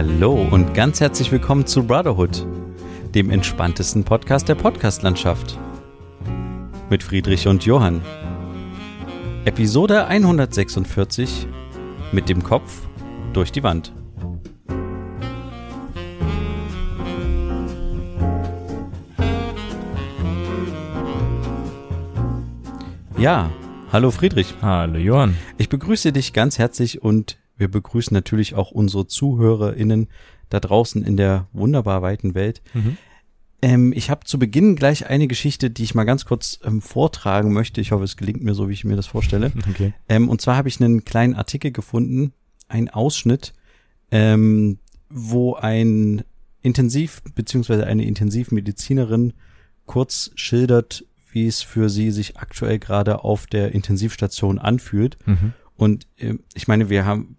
Hallo und ganz herzlich willkommen zu Brotherhood, dem entspanntesten Podcast der Podcastlandschaft. Mit Friedrich und Johann. Episode 146 mit dem Kopf durch die Wand. Ja, hallo Friedrich. Hallo Johann. Ich begrüße dich ganz herzlich und wir begrüßen natürlich auch unsere ZuhörerInnen da draußen in der wunderbar weiten Welt. Mhm. Ähm, ich habe zu Beginn gleich eine Geschichte, die ich mal ganz kurz ähm, vortragen möchte. Ich hoffe, es gelingt mir so, wie ich mir das vorstelle. Okay. Ähm, und zwar habe ich einen kleinen Artikel gefunden, einen Ausschnitt, ähm, wo ein Intensiv- beziehungsweise eine Intensivmedizinerin kurz schildert, wie es für sie sich aktuell gerade auf der Intensivstation anfühlt. Mhm. Und äh, ich meine, wir haben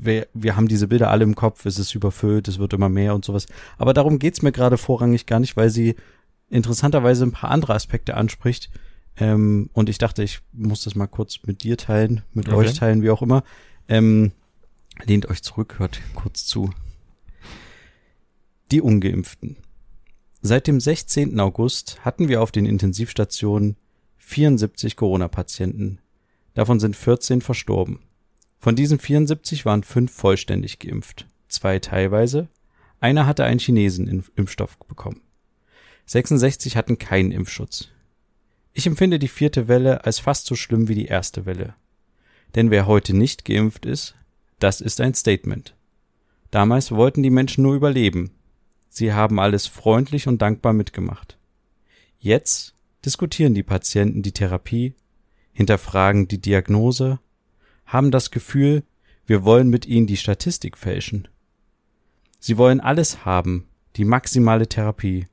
wir, wir haben diese Bilder alle im Kopf, es ist überfüllt, es wird immer mehr und sowas. Aber darum geht's mir gerade vorrangig gar nicht, weil sie interessanterweise ein paar andere Aspekte anspricht. Ähm, und ich dachte, ich muss das mal kurz mit dir teilen, mit okay. euch teilen, wie auch immer. Ähm, lehnt euch zurück, hört kurz zu. Die Ungeimpften. Seit dem 16. August hatten wir auf den Intensivstationen 74 Corona-Patienten. Davon sind 14 verstorben. Von diesen 74 waren fünf vollständig geimpft, zwei teilweise, einer hatte einen Chinesen-Impfstoff bekommen. 66 hatten keinen Impfschutz. Ich empfinde die vierte Welle als fast so schlimm wie die erste Welle. Denn wer heute nicht geimpft ist, das ist ein Statement. Damals wollten die Menschen nur überleben. Sie haben alles freundlich und dankbar mitgemacht. Jetzt diskutieren die Patienten die Therapie, hinterfragen die Diagnose haben das Gefühl, wir wollen mit ihnen die Statistik fälschen. Sie wollen alles haben, die maximale Therapie,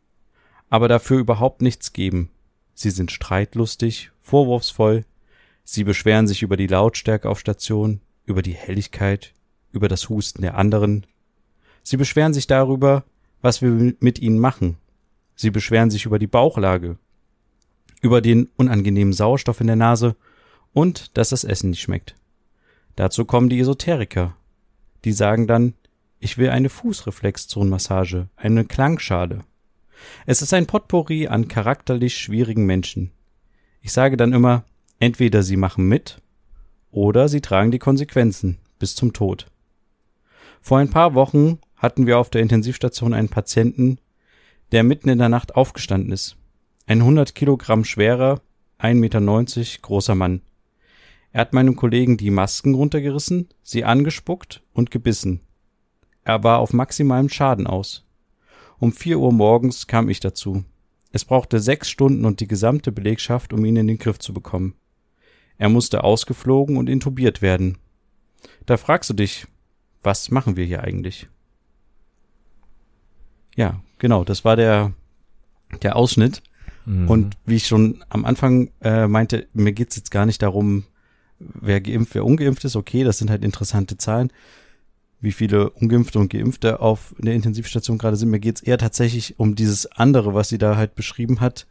aber dafür überhaupt nichts geben. Sie sind streitlustig, vorwurfsvoll, sie beschweren sich über die Lautstärke auf Station, über die Helligkeit, über das Husten der anderen. Sie beschweren sich darüber, was wir mit ihnen machen. Sie beschweren sich über die Bauchlage, über den unangenehmen Sauerstoff in der Nase und dass das Essen nicht schmeckt. Dazu kommen die Esoteriker. Die sagen dann, ich will eine Fußreflexzonenmassage, eine Klangschale. Es ist ein Potpourri an charakterlich schwierigen Menschen. Ich sage dann immer, entweder sie machen mit oder sie tragen die Konsequenzen bis zum Tod. Vor ein paar Wochen hatten wir auf der Intensivstation einen Patienten, der mitten in der Nacht aufgestanden ist. Ein 100 Kilogramm schwerer, 1,90 Meter großer Mann. Er hat meinem Kollegen die Masken runtergerissen, sie angespuckt und gebissen. Er war auf maximalem Schaden aus. Um vier Uhr morgens kam ich dazu. Es brauchte sechs Stunden und die gesamte Belegschaft, um ihn in den Griff zu bekommen. Er musste ausgeflogen und intubiert werden. Da fragst du dich, was machen wir hier eigentlich? Ja, genau, das war der, der Ausschnitt. Mhm. Und wie ich schon am Anfang äh, meinte, mir geht's jetzt gar nicht darum, wer geimpft, wer ungeimpft ist, okay, das sind halt interessante Zahlen. Wie viele Ungeimpfte und Geimpfte auf der Intensivstation gerade sind. Mir geht's eher tatsächlich um dieses andere, was sie da halt beschrieben hat.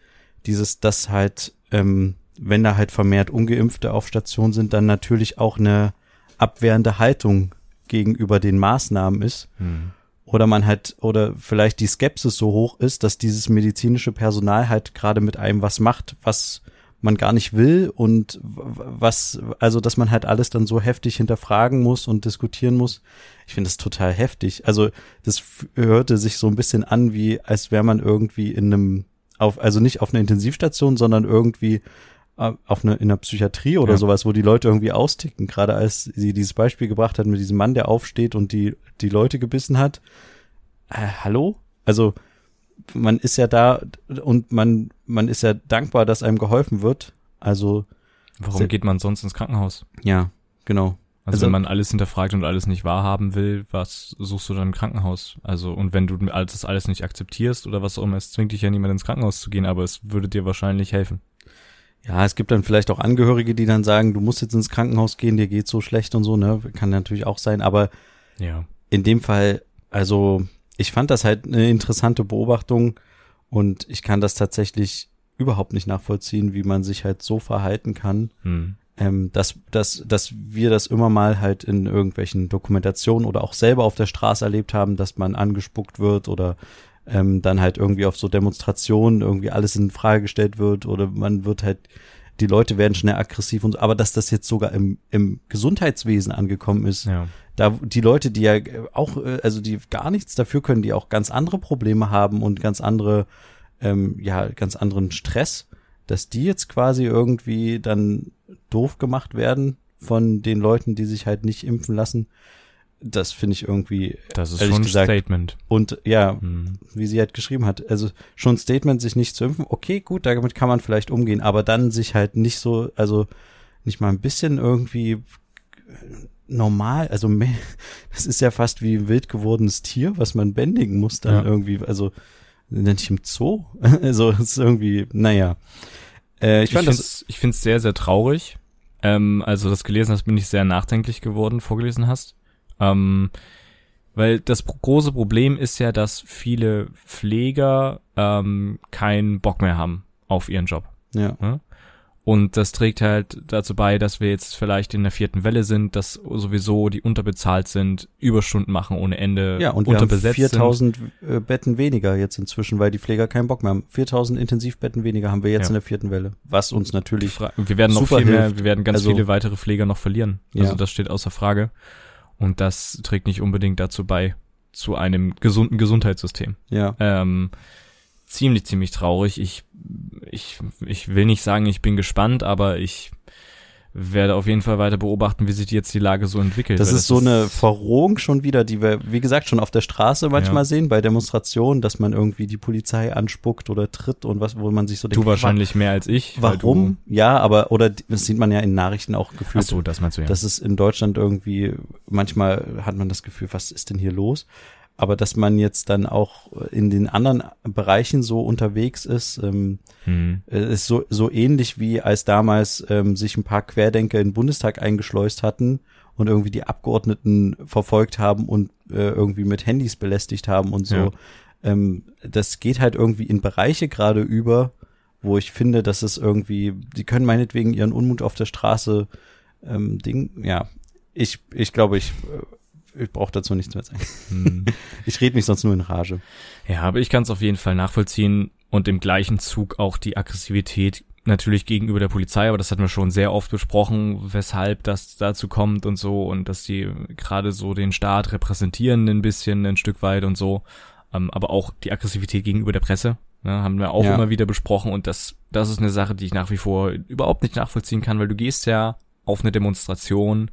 Dieses, dass halt, ähm, wenn da halt vermehrt Ungeimpfte auf Station sind, dann natürlich auch eine abwehrende Haltung gegenüber den Maßnahmen ist. Mhm. Oder man halt, oder vielleicht die Skepsis so hoch ist, dass dieses medizinische Personal halt gerade mit einem was macht, was man gar nicht will und was, also dass man halt alles dann so heftig hinterfragen muss und diskutieren muss. Ich finde das total heftig. Also das hörte sich so ein bisschen an, wie als wäre man irgendwie in einem, auf, also nicht auf einer Intensivstation, sondern irgendwie äh, auf eine, in einer Psychiatrie oder ja. sowas, wo die Leute irgendwie austicken. Gerade als sie dieses Beispiel gebracht hat mit diesem Mann, der aufsteht und die, die Leute gebissen hat. Äh, hallo? Also man ist ja da und man, man ist ja dankbar, dass einem geholfen wird. Also. Warum geht man sonst ins Krankenhaus? Ja, genau. Also, also, wenn man alles hinterfragt und alles nicht wahrhaben will, was suchst du dann im Krankenhaus? Also und wenn du das alles nicht akzeptierst oder was auch immer, es zwingt dich ja niemand ins Krankenhaus zu gehen, aber es würde dir wahrscheinlich helfen. Ja, es gibt dann vielleicht auch Angehörige, die dann sagen, du musst jetzt ins Krankenhaus gehen, dir geht so schlecht und so, ne? Kann natürlich auch sein, aber ja. in dem Fall, also ich fand das halt eine interessante Beobachtung und ich kann das tatsächlich überhaupt nicht nachvollziehen, wie man sich halt so verhalten kann. Hm. ähm, dass, dass, dass wir das immer mal halt in irgendwelchen Dokumentationen oder auch selber auf der Straße erlebt haben, dass man angespuckt wird oder ähm, dann halt irgendwie auf so Demonstrationen irgendwie alles in Frage gestellt wird oder man wird halt, die Leute werden schnell aggressiv und so, aber dass das jetzt sogar im, im Gesundheitswesen angekommen ist, Ja. Da die Leute, die ja auch, äh, also die gar nichts dafür können, die auch ganz andere Probleme haben und ganz andere, ähm, ja, ganz anderen Stress, dass die jetzt quasi irgendwie dann doof gemacht werden von den Leuten, die sich halt nicht impfen lassen. Das finde ich irgendwie Das ist schon ein gesagt- Statement. und ja, Hm. wie sie halt geschrieben hat, also schon ein Statement, sich nicht zu impfen, okay, gut, damit kann man vielleicht umgehen, aber dann sich halt nicht so, also nicht mal ein bisschen irgendwie normal, also mehr, das ist ja fast wie ein wild gewordenes Tier, was man bändigen muss dann Ja. irgendwie, also nicht im Zoo, also es ist irgendwie, naja. Äh, ich Ich fand das, finde es ich sehr, sehr traurig. Ähm, also das gelesen hast, bin ich sehr nachdenklich geworden, vorgelesen hast. Ähm, weil das große Problem ist ja, dass viele Pfleger ähm, keinen Bock mehr haben auf ihren Job. ja, Und das trägt halt dazu bei, dass wir jetzt vielleicht in der vierten Welle sind, dass sowieso die unterbezahlt sind, Überstunden machen ohne Ende, ja, und wir haben unterbesetzt sind. 4000 äh, Betten weniger jetzt inzwischen, weil die Pfleger keinen Bock mehr haben. 4000 Intensivbetten weniger haben wir jetzt Ja. in der vierten Welle, was uns natürlich Fra- Wir werden noch super viel mehr, hilft. wir werden ganz Also- viele weitere Pfleger noch verlieren. Also Ja. das steht außer Frage. Und das trägt nicht unbedingt dazu bei, zu einem gesunden Gesundheitssystem. ja, Ähm, ziemlich, ziemlich traurig. Ich, ich, ich will nicht sagen, ich bin gespannt, aber ich werde auf jeden Fall weiter beobachten, wie sich jetzt die Lage so entwickelt. Das weil ist so eine Verrohung schon wieder, die wir, wie gesagt, schon auf der Straße manchmal Ja. sehen, bei Demonstrationen, dass man irgendwie die Polizei anspuckt oder tritt und was, wo man sich so Du wahrscheinlich mehr als ich. Warum? Ja, aber, oder das sieht man ja in Nachrichten auch Du, ach gefühlt. so, das meinst du ja. Das ist in Deutschland irgendwie, manchmal hat man das Gefühl, was ist denn hier los? Aber dass man jetzt dann auch in den anderen Bereichen so unterwegs ist, ähm, hm. äh, ist so, so ähnlich wie als damals ähm, sich ein paar Querdenker in den Bundestag eingeschleust hatten und irgendwie die Abgeordneten verfolgt haben und äh, irgendwie mit Handys belästigt haben und so. Ja. Ähm, das geht halt irgendwie in Bereiche gerade über, wo ich finde, dass es irgendwie, die können meinetwegen ihren Unmut auf der Straße ähm, Ding, ja. Ich, ich glaube, ich, äh, ich brauche dazu nichts mehr sagen. Hm. Ich rede mich sonst nur in Rage. Ja, aber ich kann es auf jeden Fall nachvollziehen und im gleichen Zug auch die Aggressivität natürlich gegenüber der Polizei, aber das hatten wir schon sehr oft besprochen, weshalb das dazu kommt und so und dass die gerade so den Staat repräsentieren ein bisschen, ein Stück weit und so, ähm, aber auch die Aggressivität gegenüber der Presse, ne, haben wir auch Ja. immer wieder besprochen und das, das ist eine Sache, die ich nach wie vor überhaupt nicht nachvollziehen kann, weil du gehst ja auf eine Demonstration,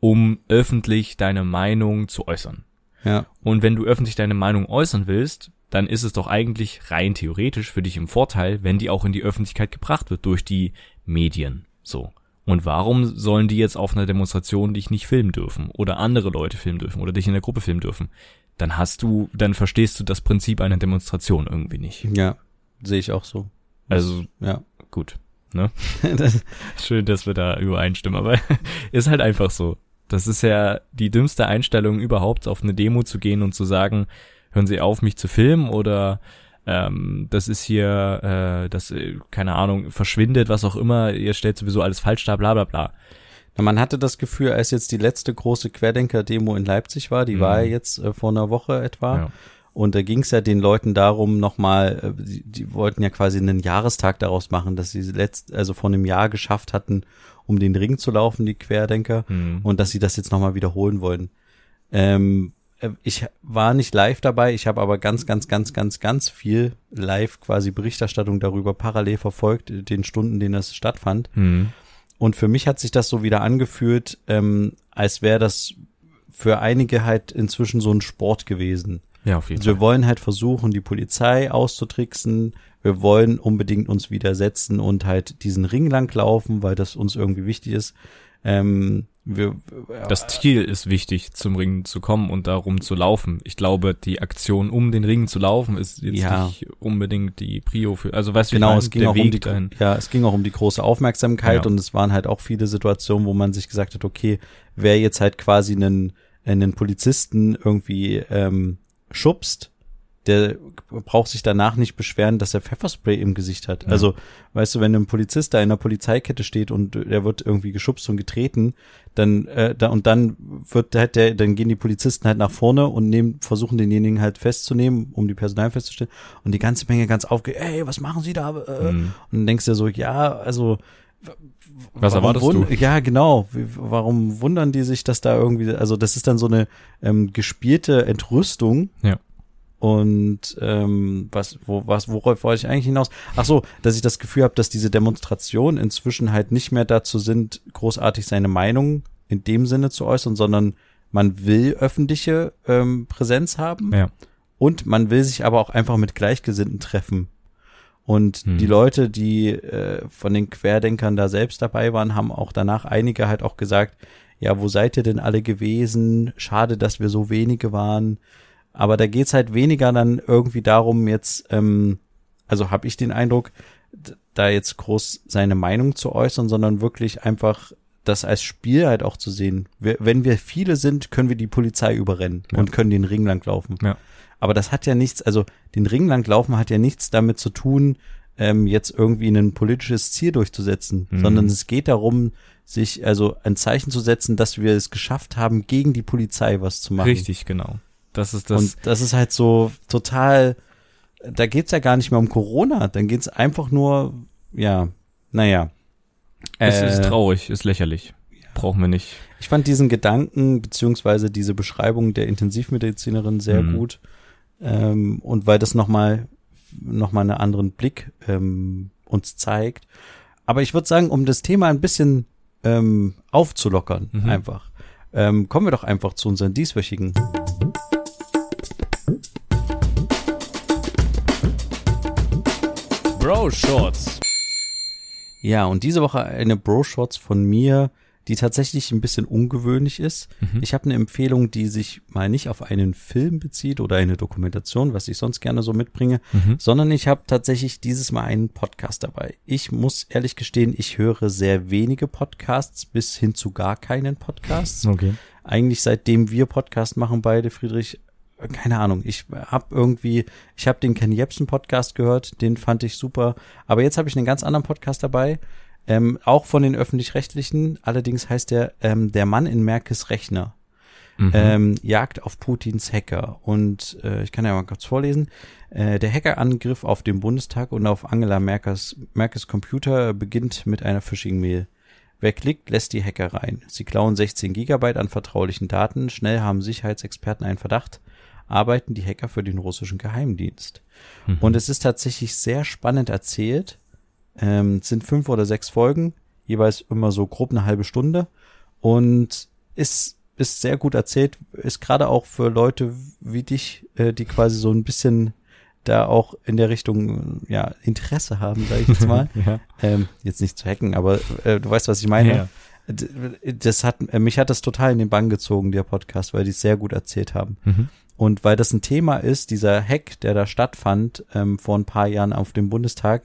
um öffentlich deine Meinung zu äußern. Ja. Und wenn du öffentlich deine Meinung äußern willst, dann ist es doch eigentlich rein theoretisch für dich im Vorteil, wenn die auch in die Öffentlichkeit gebracht wird durch die Medien. So. Und warum sollen die jetzt auf einer Demonstration dich nicht filmen dürfen oder andere Leute filmen dürfen oder dich in der Gruppe filmen dürfen? Dann hast du, dann verstehst du das Prinzip einer Demonstration irgendwie nicht. Ja, sehe ich auch so. Also Ja. gut, ne? das, Schön, dass wir da übereinstimmen, aber ist halt einfach so. Das ist ja die dümmste Einstellung überhaupt, auf eine Demo zu gehen und zu sagen, hören Sie auf, mich zu filmen oder ähm, das ist hier, äh, das, äh, keine Ahnung, verschwindet, was auch immer, ihr stellt sowieso alles falsch dar, bla bla bla. Na, man hatte das Gefühl, als jetzt die letzte große Querdenker-Demo in Leipzig war, die Mhm. war ja jetzt äh, vor einer Woche etwa. Ja. Und da ging es ja den Leuten darum, nochmal, äh, die, die wollten ja quasi einen Jahrestag daraus machen, dass sie letzt, also vor einem Jahr geschafft hatten, um den Ring zu laufen, die Querdenker, Hm. und dass sie das jetzt nochmal wiederholen wollen. Ähm, äh, ich war nicht live dabei, ich habe aber ganz, ganz, ganz, ganz, ganz viel live quasi Berichterstattung darüber parallel verfolgt, den Stunden, denen das stattfand. Hm. Und für mich hat sich das so wieder angefühlt, ähm, als wäre das für einige halt inzwischen so ein Sport gewesen. Ja, auf jeden Also wir Fall. wollen halt versuchen, die Polizei auszutricksen. Wir wollen unbedingt uns widersetzen und halt diesen Ring lang laufen, weil das uns irgendwie wichtig ist. Ähm, wir, Das Ziel ist wichtig, zum Ring zu kommen und darum zu laufen. Ich glaube, die Aktion, um den Ring zu laufen, ist jetzt Ja. nicht unbedingt die Prio für, also weißt du, Genau, es ging auch Weg um die, dahin. ja, es ging auch um die große Aufmerksamkeit Ja. und es waren halt auch viele Situationen, wo man sich gesagt hat, okay, wer jetzt halt quasi einen, einen Polizisten irgendwie ähm, schubst, der braucht sich danach nicht beschweren, dass er Pfefferspray im Gesicht hat. Ja. Also, weißt du, wenn ein Polizist da in der Polizeikette steht und er wird irgendwie geschubst und getreten, dann äh, da und dann wird halt der, dann gehen die Polizisten halt nach vorne und nehmen, versuchen denjenigen halt festzunehmen, um die Personal festzustellen. Und die ganze Menge ganz aufge, ey, was machen Sie da? Äh, Mhm. Und dann denkst du dir so, ja, also Was erwartest du? Ja, genau. Warum wundern die sich, dass da irgendwie, also das ist dann so eine ähm, gespielte Entrüstung. Ja. Und ähm, was, wo, was, worauf wollte ich eigentlich hinaus? Ach so, dass ich das Gefühl habe, dass diese Demonstrationen inzwischen halt nicht mehr dazu sind, großartig seine Meinung in dem Sinne zu äußern, sondern man will öffentliche ähm, Präsenz haben Ja. und man will sich aber auch einfach mit Gleichgesinnten treffen. Und Hm. die Leute, die äh, von den Querdenkern da selbst dabei waren, haben auch danach einige halt auch gesagt, ja, wo seid ihr denn alle gewesen? Schade, dass wir so wenige waren. Aber da geht's halt weniger dann irgendwie darum, jetzt, ähm, also habe ich den Eindruck, da jetzt groß seine Meinung zu äußern, sondern wirklich einfach das als Spiel halt auch zu sehen. Wir, wenn wir viele sind, können wir die Polizei überrennen Ja. und können den Ring lang laufen. Ja. Aber das hat ja nichts, also den Ring lang laufen hat ja nichts damit zu tun, ähm, jetzt irgendwie ein politisches Ziel durchzusetzen, Mhm. sondern es geht darum, sich also ein Zeichen zu setzen, dass wir es geschafft haben, gegen die Polizei was zu machen. Richtig, genau. Das ist das. Und das ist halt so total, da geht's ja gar nicht mehr um Corona, dann geht's einfach nur, ja, naja. es ist Äh, traurig, ist lächerlich. Brauchen wir nicht. Ich fand diesen Gedanken beziehungsweise diese Beschreibung der Intensivmedizinerin sehr Mhm. gut. Ähm, und weil das nochmal noch mal einen anderen Blick ähm, uns zeigt. Aber ich würde sagen, um das Thema ein bisschen ähm, aufzulockern, Mhm. einfach, ähm, kommen wir doch einfach zu unseren dieswöchigen. Bro Shorts. Ja, und diese Woche eine Bro-Shots von mir, die tatsächlich ein bisschen ungewöhnlich ist. Mhm. Ich habe eine Empfehlung, die sich mal nicht auf einen Film bezieht oder eine Dokumentation, was ich sonst gerne so mitbringe, Mhm. sondern ich habe tatsächlich dieses Mal einen Podcast dabei. Ich muss ehrlich gestehen, ich höre sehr wenige Podcasts bis hin zu gar keinen Podcasts. Okay. Eigentlich seitdem wir Podcast machen beide, Friedrich, keine Ahnung, ich habe irgendwie, ich habe den Ken Jebsen Podcast gehört, den fand ich super, aber jetzt habe ich einen ganz anderen Podcast dabei, ähm, auch von den öffentlich-rechtlichen, allerdings heißt der ähm, Der Mann in Merkes Rechner Mhm. ähm, Jagd auf Putins Hacker. Und äh, ich kann ja mal kurz vorlesen. Äh, der Hackerangriff auf den Bundestag und auf Angela Merkels, Merkels Computer beginnt mit einer Phishing-Mail. Wer klickt, lässt die Hacker rein. Sie klauen 16 Gigabyte an vertraulichen Daten. Schnell haben Sicherheitsexperten einen Verdacht. Arbeiten die Hacker für den russischen Geheimdienst. Mhm. Und es ist tatsächlich sehr spannend erzählt. Ähm, es sind fünf oder sechs Folgen, jeweils immer so grob eine halbe Stunde. Und ist, ist sehr gut erzählt, ist gerade auch für Leute wie dich, äh, die quasi so ein bisschen da auch in der Richtung ja Interesse haben, sage ich jetzt mal. ja. ähm, jetzt nicht zu hacken, aber äh, du weißt, was ich meine. Ja. D- Das hat äh, mich hat das total in den Bann gezogen, der Podcast, weil die es sehr gut erzählt haben. Mhm. Und weil das ein Thema ist, dieser Hack, der da stattfand ähm, vor ein paar Jahren auf dem Bundestag,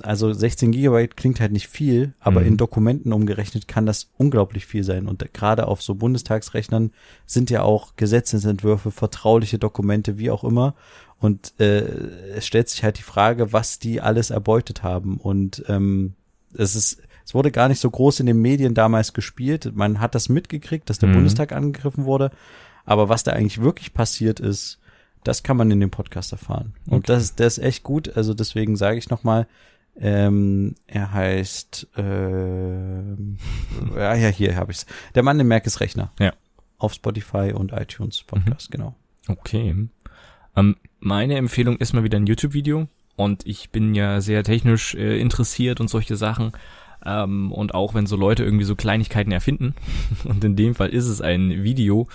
also 16 Gigabyte klingt halt nicht viel, aber Mhm. in Dokumenten umgerechnet kann das unglaublich viel sein. Und gerade auf so Bundestagsrechnern sind ja auch Gesetzesentwürfe, vertrauliche Dokumente, wie auch immer. Und äh, es stellt sich halt die Frage, was die alles erbeutet haben. Und ähm, es ist, es wurde gar nicht so groß in den Medien damals gespielt. Man hat das mitgekriegt, dass der Mhm. Bundestag angegriffen wurde. Aber was da eigentlich wirklich passiert ist, das kann man in dem Podcast erfahren. Und Okay. das, ist- das ist echt gut. Also deswegen sage ich nochmal, ähm, er heißt, ähm, ja, ja, hier habe ich's. Der Mann im Merkes Rechner. Ja. Auf Spotify und iTunes Podcast, genau. Okay. Ähm, meine Empfehlung ist mal wieder ein YouTube-Video und ich bin ja sehr technisch äh, interessiert und solche Sachen. Ähm, und auch wenn so Leute irgendwie so Kleinigkeiten erfinden, und in dem Fall ist es ein Video,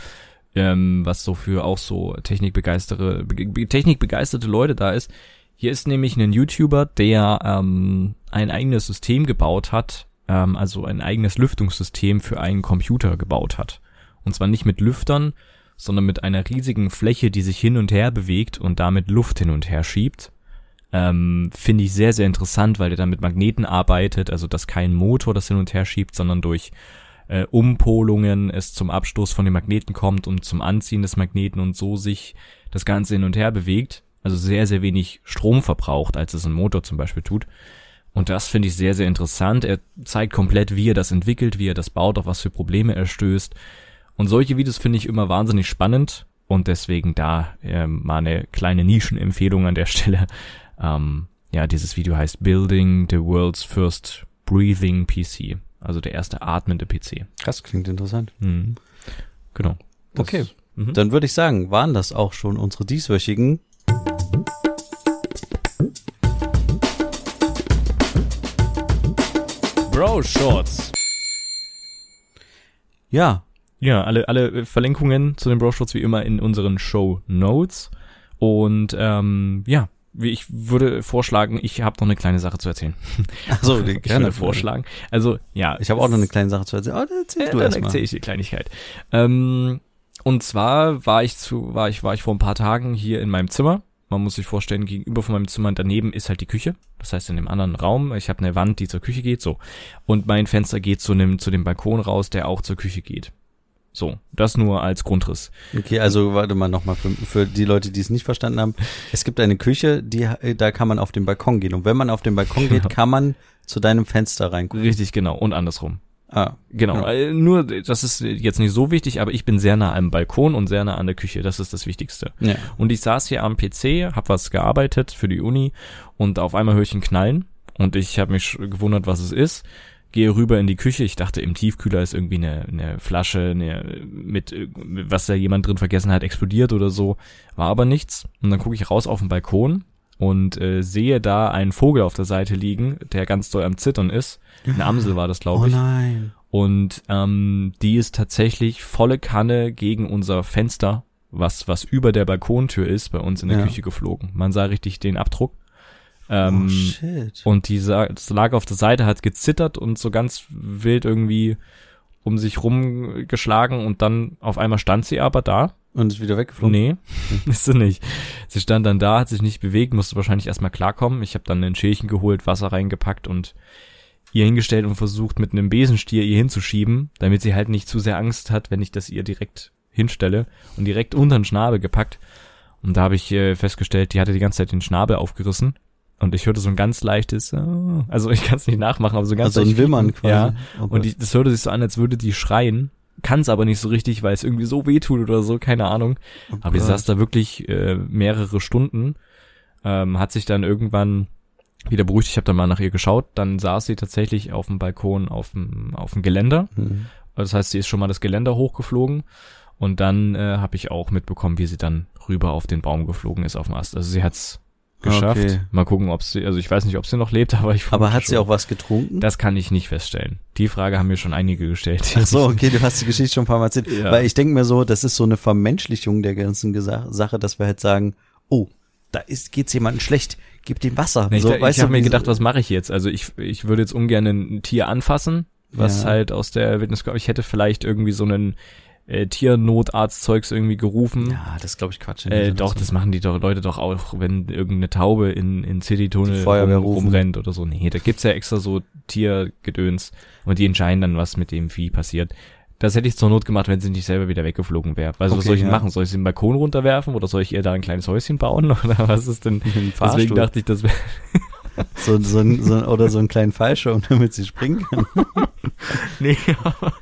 ähm, was so für auch so technikbegeistere, be technikbegeisterte Leute da ist. Hier ist nämlich ein YouTuber, der ähm, ein eigenes System gebaut hat, ähm, also ein eigenes Lüftungssystem für einen Computer gebaut hat. Und zwar nicht mit Lüftern, sondern mit einer riesigen Fläche, die sich hin und her bewegt und damit Luft hin und her schiebt. Ähm, Finde ich sehr, sehr interessant, weil der dann mit Magneten arbeitet, also dass kein Motor das hin und her schiebt, sondern durch äh, Umpolungen es zum Abstoß von den Magneten kommt und zum Anziehen des Magneten und so sich das Ganze hin und her bewegt, also sehr, sehr wenig Strom verbraucht, als es ein Motor zum Beispiel tut. Und das finde ich sehr, sehr interessant. Er zeigt komplett, wie er das entwickelt, wie er das baut, auf was für Probleme er stößt. Und solche Videos finde ich immer wahnsinnig spannend und deswegen da äh, mal eine kleine Nischenempfehlung an der Stelle. Ähm, ja, dieses Video heißt Building the World's First Breathing PC. Also der erste atmende PC. Das klingt interessant. Mhm. Genau. Das, Okay. Mhm. Dann würde ich sagen, waren das auch schon unsere dieswöchigen Bro Shorts. Ja, Ja, alle, alle Verlinkungen zu den Bro Shorts wie immer in unseren Show Notes. Und ähm, ja, ich würde vorschlagen, ich habe noch eine kleine Sache zu erzählen. also ich gerne würde vorschlagen. Also ja, Ich habe auch noch eine kleine Sache zu erzählen. Oh, erzähl Ja, du dann erzähle ich die Kleinigkeit. Ähm, und zwar war ich zu, war ich, war ich vor ein paar Tagen hier in meinem Zimmer. Man muss sich vorstellen, gegenüber von meinem Zimmer daneben ist halt die Küche. Das heißt, in dem anderen Raum, ich habe eine Wand, die zur Küche geht, so. Und mein Fenster geht zu dem, zu dem Balkon raus, der auch zur Küche geht. So, das nur als Grundriss. Okay, also warte mal nochmal für, für die Leute, die es nicht verstanden haben. Es gibt eine Küche, die da kann man auf den Balkon gehen. Und wenn man auf den Balkon geht, kann man zu deinem Fenster reingucken. Richtig, genau. Und andersrum. Ah, Genau. Ja. Äh, Nur, das ist jetzt nicht so wichtig, aber ich bin sehr nah am Balkon und sehr nah an der Küche. Das ist das Wichtigste. ja. Und ich saß hier am PC, hab was gearbeitet für die Uni und auf einmal höre ich ein Knallen und ich habe mich gewundert, was es ist. Gehe rüber in die Küche. Ich dachte, im Tiefkühler ist irgendwie eine, eine Flasche eine, mit, was da jemand drin vergessen hat, explodiert oder so. War aber nichts. Und dann gucke ich raus auf den Balkon und äh, sehe da einen Vogel auf der Seite liegen, der ganz doll am Zittern ist. Eine Amsel war das, Oh glaube ich. nein. Und ähm, die ist tatsächlich volle Kanne gegen unser Fenster, was, was über der Balkontür ist, bei uns in der Ja. Küche geflogen. Man sah richtig den Abdruck. Ähm, oh shit. und die lag auf der Seite, hat gezittert und so ganz wild irgendwie um sich rumgeschlagen und dann auf einmal stand sie aber da. Und ist wieder weggeflogen. Nee, ist sie nicht. Sie stand dann da, hat sich nicht bewegt, musste wahrscheinlich erstmal klarkommen. Ich habe dann ein Schälchen geholt, Wasser reingepackt und ihr hingestellt und versucht, mit einem Besenstiel ihr hinzuschieben, damit sie halt nicht zu sehr Angst hat, wenn ich das ihr direkt hinstelle und direkt unter den Schnabel gepackt. Und da habe ich äh, festgestellt, die hatte die ganze Zeit den Schnabel aufgerissen. Und ich hörte so ein ganz leichtes, äh, also ich kann es nicht nachmachen, aber so ein ganz Also ein Wimmern quasi. Ja, Oh und die, das hörte sich so an, als würde die schreien. Kann es aber nicht so richtig, weil es irgendwie so weh tut oder so, keine Ahnung. Oh Aber die saß da wirklich äh, mehrere Stunden, ähm, hat sich dann irgendwann wieder beruhigt. Ich habe dann mal nach ihr geschaut. Dann saß sie tatsächlich auf dem Balkon auf dem, auf dem Geländer. Hm. Das heißt, sie ist schon mal das Geländer hochgeflogen. Und dann äh, habe ich auch mitbekommen, wie sie dann rüber auf den Baum geflogen ist auf dem Ast. Also sie hat's geschafft. Okay. Mal gucken, ob sie, also ich weiß nicht, ob sie noch lebt, aber ich Aber hat sie schon. auch was getrunken? Das kann ich nicht feststellen. Die Frage haben mir schon einige gestellt. Ach so, okay, du hast die Geschichte schon ein paar Mal erzählt. Ja. Weil ich denke mir so, das ist so eine Vermenschlichung der ganzen Gesa Sache, dass wir halt sagen, oh, da ist, geht's jemandem schlecht, gib dem Wasser. Nee, ich so, ich weißt habe mir gedacht, was mache ich jetzt? Also ich, ich würde jetzt ungern ein Tier anfassen, was Ja. halt aus der Wildnis kommt. Ich hätte vielleicht irgendwie so einen äh, Tiernotarztzeugs irgendwie gerufen. Ja, das glaube ich Quatsch. Äh, doch, das machen die doch Leute doch auch, wenn irgendeine Taube in, in City-Tunnel rum, rumrennt oder so. Nee, da gibt's ja extra so Tiergedöns und die entscheiden dann, was mit dem Vieh passiert. Das hätte ich zur Not gemacht, wenn sie nicht selber wieder weggeflogen wäre. Also was Okay, soll ich denn ja. machen? Soll ich sie den Balkon runterwerfen oder soll ich ihr da ein kleines Häuschen bauen? Oder was ist denn? Deswegen dachte ich, das wäre so, so, ein- so, oder so einen kleinen Fallschirm, damit sie springen kann. Nee, Aber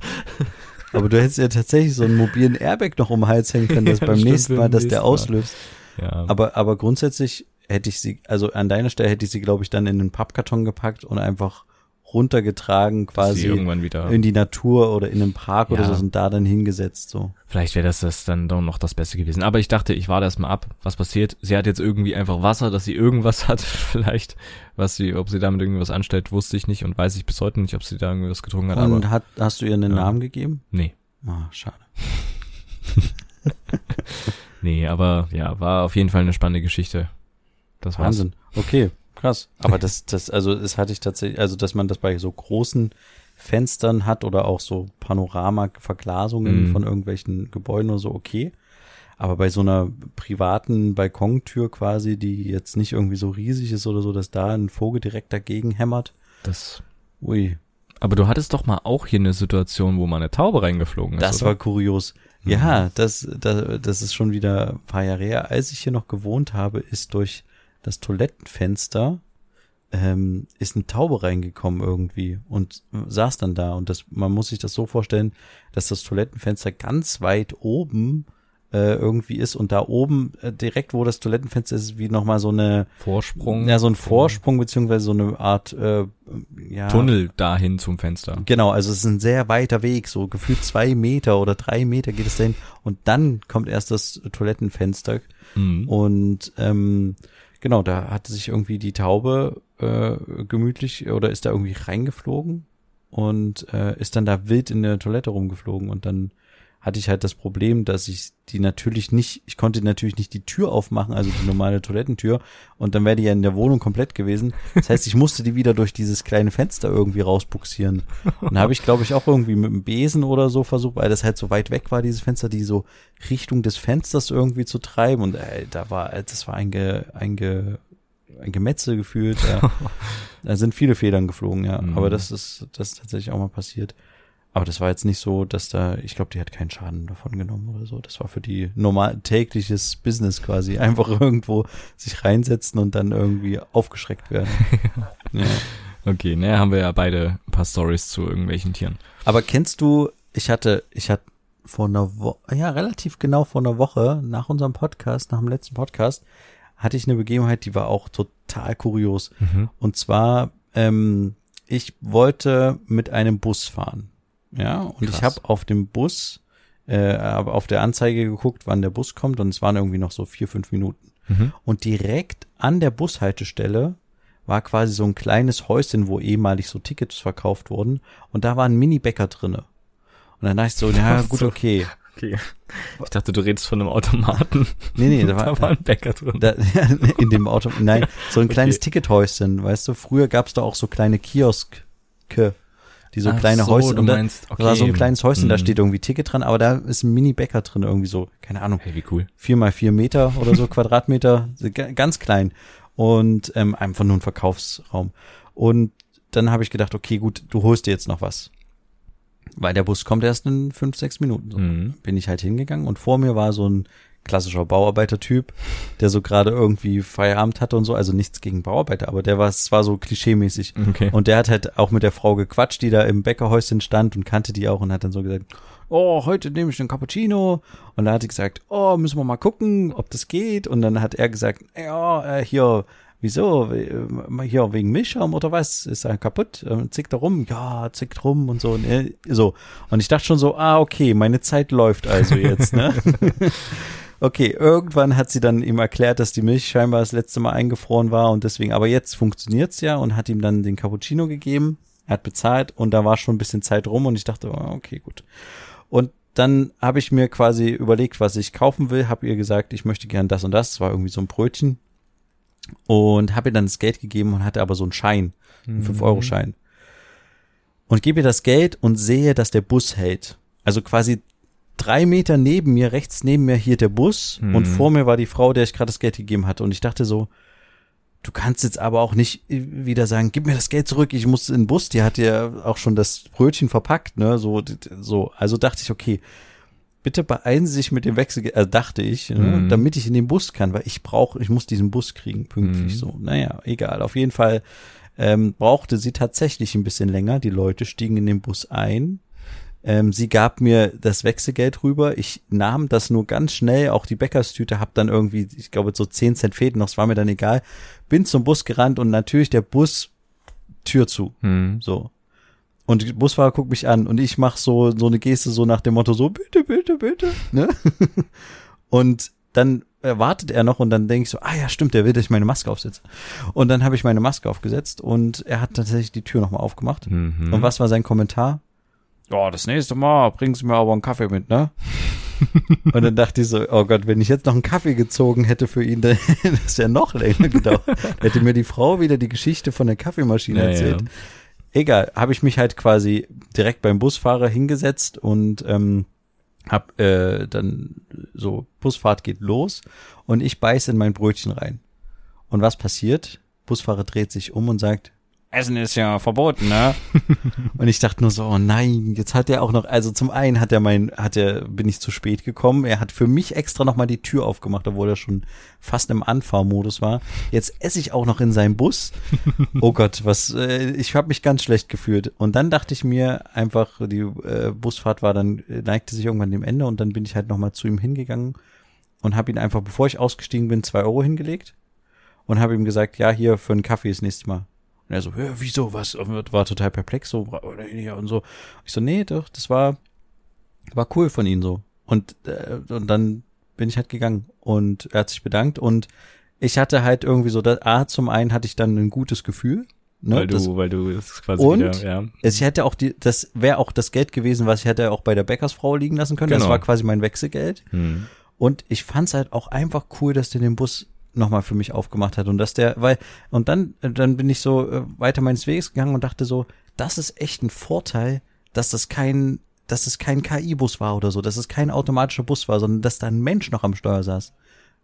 du hättest ja tatsächlich so einen mobilen Airbag noch um den Hals hängen können, dass Ja, beim stimmt, nächsten Mal, dass nächsten der auslöst. ja. Aber, aber grundsätzlich hätte ich sie, also an deiner Stelle hätte ich sie, glaube ich, dann in den Pappkarton gepackt und einfach runtergetragen, quasi irgendwann wieder. in die Natur oder in den Park oder Ja. so und da dann hingesetzt, so. Vielleicht wäre das, das dann doch noch das Beste gewesen. Aber ich dachte, ich warte erst mal ab, was passiert. Sie hat jetzt irgendwie einfach Wasser, dass sie irgendwas hat, vielleicht. Was sie, ob sie damit irgendwas anstellt, wusste ich nicht und weiß ich bis heute nicht, ob sie da irgendwas getrunken hat. Und aber hat, hast du ihr einen Ja. Namen gegeben? nee, Ah, schade. nee, aber ja, war auf jeden Fall eine spannende Geschichte. Das war's. Wahnsinn. Okay, krass. Aber das, das, also das hatte ich tatsächlich, also dass man das bei so großen Fenstern hat oder auch so Panorama-Verglasungen Mhm. von irgendwelchen Gebäuden oder so, okay. Aber bei so einer privaten Balkontür quasi, die jetzt nicht irgendwie so riesig ist oder so, dass da ein Vogel direkt dagegen hämmert. Das. Ui, Aber du hattest doch mal auch hier eine Situation, wo mal eine Taube reingeflogen ist. das oder? war kurios. Ja, das, das, das ist schon wieder ein paar Jahre her. Als ich hier noch gewohnt habe, ist durch das Toilettenfenster ähm, ist eine Taube reingekommen irgendwie und saß dann da. Und das, man muss sich das so vorstellen, dass das Toilettenfenster ganz weit oben äh, irgendwie ist und da oben äh, direkt, wo das Toilettenfenster ist, wie nochmal so eine Vorsprung. ja so ein Vorsprung beziehungsweise so eine Art äh, ja Tunnel dahin zum Fenster. Genau, also es ist ein sehr weiter Weg, so gefühlt zwei Meter oder drei Meter geht es dahin und dann kommt erst das Toilettenfenster Mhm. und ähm, genau, da hatte sich irgendwie die Taube äh, gemütlich oder ist da irgendwie reingeflogen und äh, ist dann da wild in der Toilette rumgeflogen und dann hatte ich halt das Problem, dass ich die natürlich nicht, ich konnte natürlich nicht die Tür aufmachen, also die normale Toilettentür und dann wäre die ja in der Wohnung komplett gewesen. Das heißt, ich musste die wieder durch dieses kleine Fenster irgendwie rausbuxieren. Und da habe ich, glaube ich, auch irgendwie mit dem Besen oder so versucht, weil das halt so weit weg war, dieses Fenster, die so Richtung des Fensters irgendwie zu treiben und ey, da war, das war ein, Ge, ein, Ge, ein Gemetzel gefühlt. Ja. da sind viele Federn geflogen, ja. Mhm. Aber das ist, das ist tatsächlich auch mal passiert. Aber das war jetzt nicht so, dass da, ich glaube, die hat keinen Schaden davon genommen oder so. Das war für die normal tägliches Business quasi. Einfach irgendwo sich reinsetzen und dann irgendwie aufgeschreckt werden. ja. Okay, ne, haben wir ja beide ein paar Stories zu irgendwelchen Tieren. Aber kennst du, ich hatte, ich hatte vor einer Woche, ja, relativ genau vor einer Woche, nach unserem Podcast, nach dem letzten Podcast, hatte ich eine Begebenheit, die war auch total kurios. Mhm. Und zwar, ähm, ich wollte mit einem Bus fahren. Ja, und ich Krass. habe auf dem Bus, äh, aber auf der Anzeige geguckt, wann der Bus kommt und es waren irgendwie noch so vier, fünf Minuten. Mhm. Und direkt an der Bushaltestelle war quasi so ein kleines Häuschen, wo ehemalig so Tickets verkauft wurden. Und da war ein Mini-Bäcker drinne. Und dann dachte ich so, ja, gut, okay. Okay. Ich dachte, du redest von einem Automaten. Nee, nee, da war, da war ein Bäcker drin. da, in dem Auto, nein, so ein kleines Okay. Tickethäuschen, weißt du, früher gab's da auch so kleine Kioske, die so Ach kleine so, Häuschen, du und da, meinst, da war so ein okay. kleines Häuschen, da Mhm. steht irgendwie Ticket dran, aber da ist ein Mini-Bäcker drin, irgendwie so, keine Ahnung, Hey, wie cool. vier mal vier Meter oder so Quadratmeter, ganz klein und ähm, einfach nur ein Verkaufsraum. Und dann habe ich gedacht, okay, gut, du holst dir jetzt noch was. Weil der Bus kommt erst in fünf, sechs Minuten. So. Mhm. Bin ich halt hingegangen und vor mir war so ein klassischer Bauarbeitertyp, der so gerade irgendwie Feierabend hatte und so, also nichts gegen Bauarbeiter, aber der war, es war so klischeemäßig. Okay. Und der hat halt auch mit der Frau gequatscht, die da im Bäckerhäuschen stand und kannte die auch und hat dann so gesagt, oh, heute nehme ich einen Cappuccino. Und da hat sie gesagt, oh, müssen wir mal gucken, ob das geht. Und dann hat er gesagt, ja, äh, hier, wieso, äh, hier wegen Milchschaum oder was? Ist er kaputt? Zickt er rum? Ja, zickt rum und so. Und so. Und ich dachte schon so, ah, okay, meine Zeit läuft also jetzt, ne? Okay, irgendwann hat sie dann ihm erklärt, dass die Milch scheinbar das letzte Mal eingefroren war und deswegen, aber jetzt funktioniert's ja und hat ihm dann den Cappuccino gegeben. Er hat bezahlt und da war schon ein bisschen Zeit rum und ich dachte, oh, okay, gut. Und dann habe ich mir quasi überlegt, was ich kaufen will, habe ihr gesagt, ich möchte gern das und das. Es war irgendwie so ein Brötchen und habe ihr dann das Geld gegeben und hatte aber so einen Schein, einen 5-Euro-Schein. Und gebe ihr das Geld und sehe, dass der Bus hält. Also quasi drei Meter neben mir, rechts neben mir hier der Bus Mhm. und vor mir war die Frau, der ich gerade das Geld gegeben hatte. Und ich dachte so, du kannst jetzt aber auch nicht wieder sagen, gib mir das Geld zurück, ich muss in den Bus, die hat ja auch schon das Brötchen verpackt, ne, so, so. Also dachte ich, okay, bitte beeilen Sie sich mit dem Wechsel, äh, dachte ich, ne, Mhm. damit ich in den Bus kann, weil ich brauche, ich muss diesen Bus kriegen, pünktlich Mhm. so. Naja, egal, auf jeden Fall ähm, brauchte sie tatsächlich ein bisschen länger. Die Leute stiegen in den Bus ein. Ähm, sie gab mir das Wechselgeld rüber. Ich nahm das nur ganz schnell, auch die Bäckerstüte, hab dann irgendwie, ich glaube, so 10 Cent fehlten noch, es war mir dann egal. Bin zum Bus gerannt und natürlich der Bus Tür zu. Mhm. So. Und der Busfahrer guckt mich an und ich mach so, so eine Geste so nach dem Motto so, bitte, bitte, bitte, ne? und dann wartet er noch und dann denke ich so, ah ja, stimmt, der will, dass ich meine Maske aufsetze. Und dann habe ich meine Maske aufgesetzt und er hat tatsächlich die Tür nochmal aufgemacht. Mhm. Und was war sein Kommentar? Ja, das nächste Mal bringen Sie mir aber einen Kaffee mit, ne? und dann dachte ich so, oh Gott, wenn ich jetzt noch einen Kaffee gezogen hätte für ihn, dann hätte das ja noch länger gedauert. hätte mir die Frau wieder die Geschichte von der Kaffeemaschine Ja, erzählt. Egal, habe ich mich halt quasi direkt beim Busfahrer hingesetzt und ähm, hab äh, dann so Busfahrt geht los und ich beiß in mein Brötchen rein. Und was passiert? Busfahrer dreht sich um und sagt, Essen ist ja verboten, ne? und ich dachte nur so, oh nein, jetzt hat er auch noch, also zum einen hat er mein, hat er, bin ich zu spät gekommen. Er hat für mich extra nochmal die Tür aufgemacht, obwohl er schon fast im Anfahrmodus war. Jetzt esse ich auch noch in seinem Bus. Oh Gott, was, äh, ich habe mich ganz schlecht gefühlt. Und dann dachte ich mir einfach, die äh, Busfahrt war dann, äh, neigte sich irgendwann dem Ende und dann bin ich halt nochmal zu ihm hingegangen und habe ihn einfach, bevor ich ausgestiegen bin, zwei Euro hingelegt und habe ihm gesagt, ja, hier für einen Kaffee das nächste Mal. Und er so, ja, wieso, was? Und war total perplex so und so. Ich so, nee, doch, das war war cool von ihm so. Und äh, und dann bin ich halt gegangen und er hat sich bedankt und ich hatte halt irgendwie so, das, A, zum einen hatte ich dann ein gutes Gefühl, Ne, weil du, das, weil du das quasi und wieder, ja. Es hätte auch die, das wäre auch das Geld gewesen, was ich hätte auch bei der Bäckersfrau liegen lassen können. Genau. Das war quasi mein Wechselgeld. Hm. Und ich fand's halt auch einfach cool, dass der den Bus nochmal für mich aufgemacht hat und dass der, weil, und dann, dann bin ich so äh, weiter meines Weges gegangen und dachte so, das ist echt ein Vorteil, dass das kein, dass es kein KI-Bus war oder so, dass es kein automatischer Bus war, sondern dass da ein Mensch noch am Steuer saß.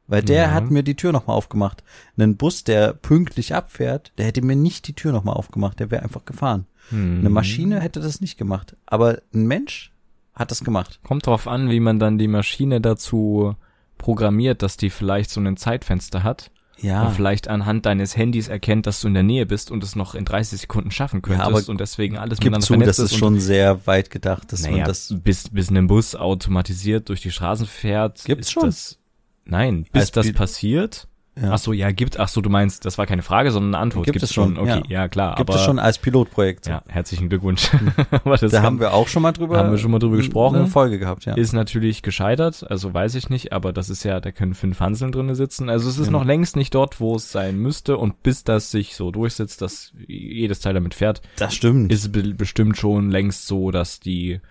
Weil der ja. hat mir die Tür nochmal aufgemacht. Ein Bus, der pünktlich abfährt, der hätte mir nicht die Tür nochmal aufgemacht, der wäre einfach gefahren. Mhm. Eine Maschine hätte das nicht gemacht. Aber ein Mensch hat das gemacht. Kommt drauf an, wie man dann die Maschine dazu programmiert, dass die vielleicht so ein Zeitfenster hat. Ja. Und vielleicht anhand deines Handys erkennt, dass du in der Nähe bist und es noch in 30 Sekunden schaffen könntest ja, aber und deswegen alles miteinander zu, vernetzt das ist. schon sehr weit gedacht, dass naja, man das bis bis ein Bus automatisiert durch die Straßen fährt. Gibt's schon? Das, nein, bis Als das passiert, ja. Ach so, ja, gibt, ach so, du meinst, das war keine Frage, sondern eine Antwort. Gibt, gibt es schon, schon? okay, ja, ja klar. Gibt aber, es schon als Pilotprojekt. Ja, herzlichen Glückwunsch. da kann, haben wir auch schon mal drüber, haben wir schon mal drüber gesprochen. Eine Folge gehabt, ja. Ist natürlich gescheitert, also weiß ich nicht, aber das ist ja, da können fünf Hanseln drinne sitzen. Also es ist genau. noch längst nicht dort, wo es sein müsste und bis das sich so durchsetzt, dass jedes Teil damit fährt. Das stimmt. Ist bestimmt schon längst so, dass die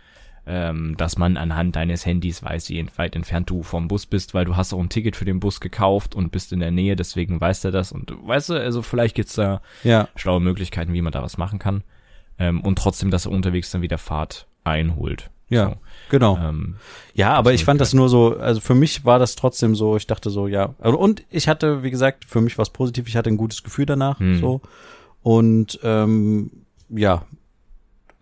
ähm, dass man anhand deines Handys weiß, wie weit entfernt du vom Bus bist, weil du hast auch ein Ticket für den Bus gekauft und bist in der Nähe, deswegen weiß er das. Und weißt du, also vielleicht gibt's da ja. schlaue Möglichkeiten, wie man da was machen kann. Ähm, und trotzdem, dass er unterwegs dann wieder Fahrt einholt. Ja, so. genau. Ähm, ja, aber ich fand das nur so, also für mich war das trotzdem so, ich dachte so, ja. Also, und ich hatte, wie gesagt, für mich war es positiv, ich hatte ein gutes Gefühl danach, hm. so. Und ähm, ja,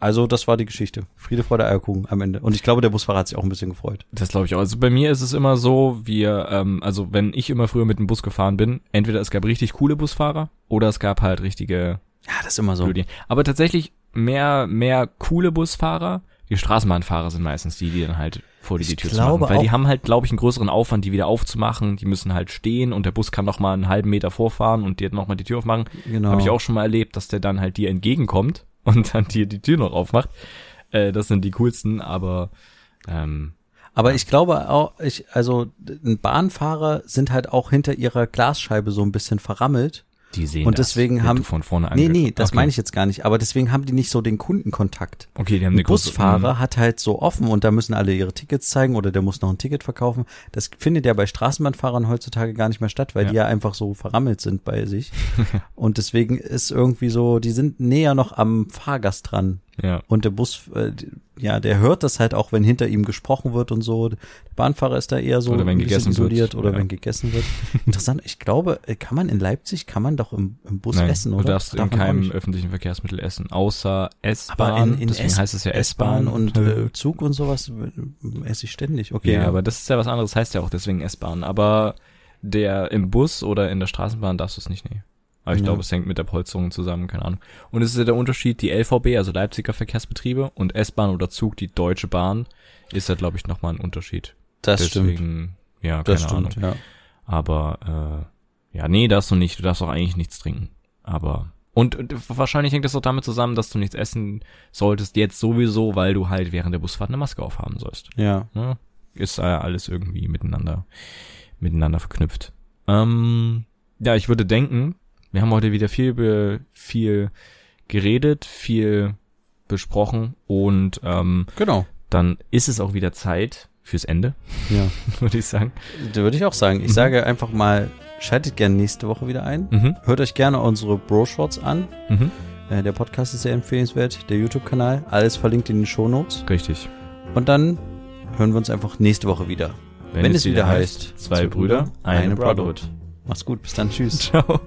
also das war die Geschichte. Friede, Freude, Eierkuchen am Ende. Und ich glaube, der Busfahrer hat sich auch ein bisschen gefreut. Das glaube ich auch. Also bei mir ist es immer so, wir, ähm, also wenn ich immer früher mit dem Bus gefahren bin, entweder es gab richtig coole Busfahrer oder es gab halt richtige. Ja, das ist immer so. Blödien. Aber tatsächlich mehr, mehr coole Busfahrer. Die Straßenbahnfahrer sind meistens die, die dann halt vor die, die Tür zu machen. Weil die haben halt, glaube ich, einen größeren Aufwand, die wieder aufzumachen. Die müssen halt stehen und der Bus kann noch mal einen halben Meter vorfahren und dir noch mal die Tür aufmachen. Genau. Habe ich auch schon mal erlebt, dass der dann halt dir entgegenkommt und dann dir die Tür noch aufmacht. Äh, das sind die coolsten, aber ähm, aber ja. ich glaube auch, ich, also Bahnfahrer sind halt auch hinter ihrer Glasscheibe so ein bisschen verrammelt die sehen und deswegen das, haben von vorne Nee, nee, das okay. meine ich jetzt gar nicht, aber deswegen haben die nicht so den Kundenkontakt. Okay, die haben Ein Busfahrer hat halt so offen und da müssen alle ihre Tickets zeigen oder der muss noch ein Ticket verkaufen. Das findet ja bei Straßenbahnfahrern heutzutage gar nicht mehr statt, weil ja. die ja einfach so verrammelt sind bei sich. und deswegen ist irgendwie so, die sind näher noch am Fahrgast dran. Ja. Und der Bus, äh, ja, der hört das halt auch, wenn hinter ihm gesprochen wird und so. Der Bahnfahrer ist da eher so oder wenn gegessen isoliert wird. oder ja. wenn gegessen wird. Interessant. Ich glaube, äh, kann man in Leipzig kann man doch im, im Bus Nein, essen, oder? Du darfst Darf in keinem öffentlichen Verkehrsmittel essen, außer S-Bahn. Aber in, in deswegen S heißt es ja S-Bahn und äh, Zug und sowas äh, esse ich ständig. Okay. Ja, ja, aber das ist ja was anderes, heißt ja auch deswegen S-Bahn. Aber der im Bus oder in der Straßenbahn darfst du es nicht nehmen. Aber ich ja. glaube, es hängt mit der Polsterung zusammen, keine Ahnung. Und es ist ja der Unterschied, die LVB, also Leipziger Verkehrsbetriebe, und S-Bahn oder Zug, die Deutsche Bahn, ist da, glaube ich, nochmal ein Unterschied. Das Deswegen, stimmt. ja, keine das stimmt, Ahnung. Ja. Aber, äh, ja, nee, darfst du nicht, du darfst auch eigentlich nichts trinken. Aber, und, und wahrscheinlich hängt das auch damit zusammen, dass du nichts essen solltest, jetzt sowieso, weil du halt während der Busfahrt eine Maske aufhaben sollst. Ja. ja ist äh, alles irgendwie miteinander, miteinander verknüpft. Ähm, ja, ich würde denken, wir haben heute wieder viel, viel geredet, viel besprochen und ähm, genau. dann ist es auch wieder Zeit fürs Ende. Ja. würde ich sagen. Da würde ich auch sagen. Ich mhm. sage einfach mal, schaltet gerne nächste Woche wieder ein. Mhm. Hört euch gerne unsere Bro-Shots an. Mhm. Äh, der Podcast ist sehr empfehlenswert. Der YouTube-Kanal. Alles verlinkt in den Shownotes. Richtig. Und dann hören wir uns einfach nächste Woche wieder. Wenn, Wenn es, wieder heißt, zwei Brüder, eine, eine Brotherhood. Mach's gut, bis dann, tschüss. Ciao.